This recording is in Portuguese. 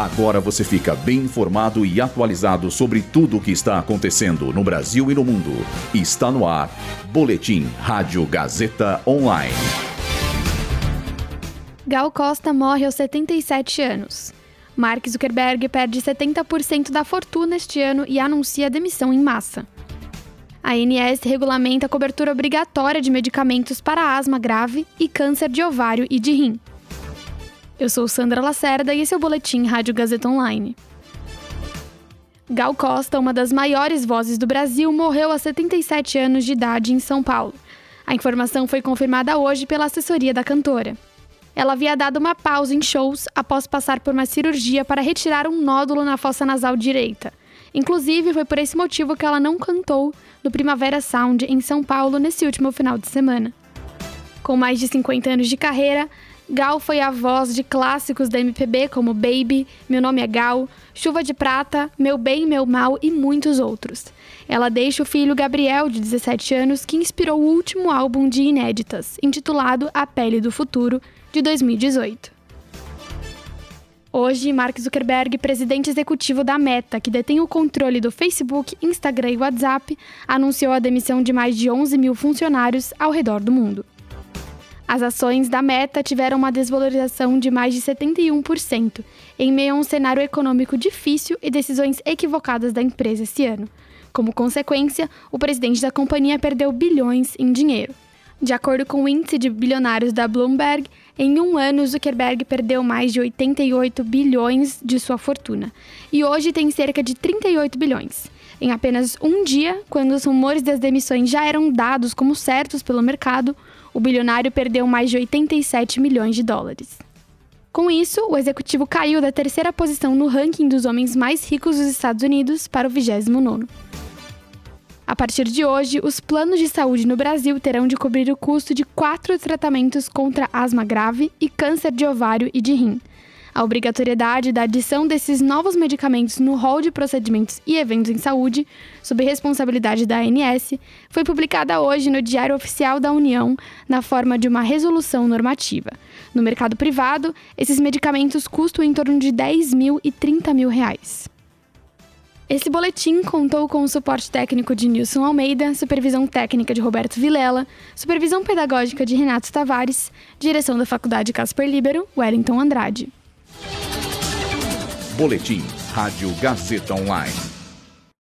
Agora você fica bem informado e atualizado sobre tudo o que está acontecendo no Brasil e no mundo. Está no ar. Boletim Rádio Gazeta Online. Gal Costa morre aos 77 anos. Mark Zuckerberg perde 70% da fortuna este ano e anuncia demissão em massa. A ANS regulamenta a cobertura obrigatória de medicamentos para asma grave e câncer de ovário e de rim. Eu sou Sandra Lacerda e esse é o Boletim Rádio Gazeta Online. Gal Costa, uma das maiores vozes do Brasil, morreu aos 77 anos de idade em São Paulo. A informação foi confirmada hoje pela assessoria da cantora. Ela havia dado uma pausa em shows após passar por uma cirurgia para retirar um nódulo na fossa nasal direita. Inclusive, foi por esse motivo que ela não cantou no Primavera Sound em São Paulo nesse último final de semana. Com mais de 50 anos de carreira, Gal foi a voz de clássicos da MPB como Baby, Meu Nome é Gal, Chuva de Prata, Meu Bem, Meu Mal e muitos outros. Ela deixa o filho Gabriel, de 17 anos, que inspirou o último álbum de inéditas, intitulado A Pele do Futuro, de 2018. Hoje, Mark Zuckerberg, presidente executivo da Meta, que detém o controle do Facebook, Instagram e WhatsApp, anunciou a demissão de mais de 11 mil funcionários ao redor do mundo. As ações da Meta tiveram uma desvalorização de mais de 71%, em meio a um cenário econômico difícil e decisões equivocadas da empresa esse ano. Como consequência, o presidente da companhia perdeu bilhões em dinheiro. De acordo com o índice de bilionários da Bloomberg, em um ano Zuckerberg perdeu mais de 88 bilhões de sua fortuna e hoje tem cerca de 38 bilhões. Em apenas um dia, quando os rumores das demissões já eram dados como certos pelo mercado, o bilionário perdeu mais de 87 milhões de dólares. Com isso, o executivo caiu da terceira posição no ranking dos homens mais ricos dos Estados Unidos para o 29. A partir de hoje, os planos de saúde no Brasil terão de cobrir o custo de quatro tratamentos contra asma grave e câncer de ovário e de rim, a obrigatoriedade da adição desses novos medicamentos no rol de procedimentos e eventos em saúde, sob responsabilidade da ANS, foi publicada hoje no Diário Oficial da União, na forma de uma resolução normativa. No mercado privado, esses medicamentos custam em torno de 10 mil e 30 mil reais. Esse boletim contou com o suporte técnico de Nilson Almeida, supervisão técnica de Roberto Vilela, supervisão pedagógica de Renato Tavares, direção da Faculdade Casper Libero, Wellington Andrade. Boletim Rádio Gazeta Online.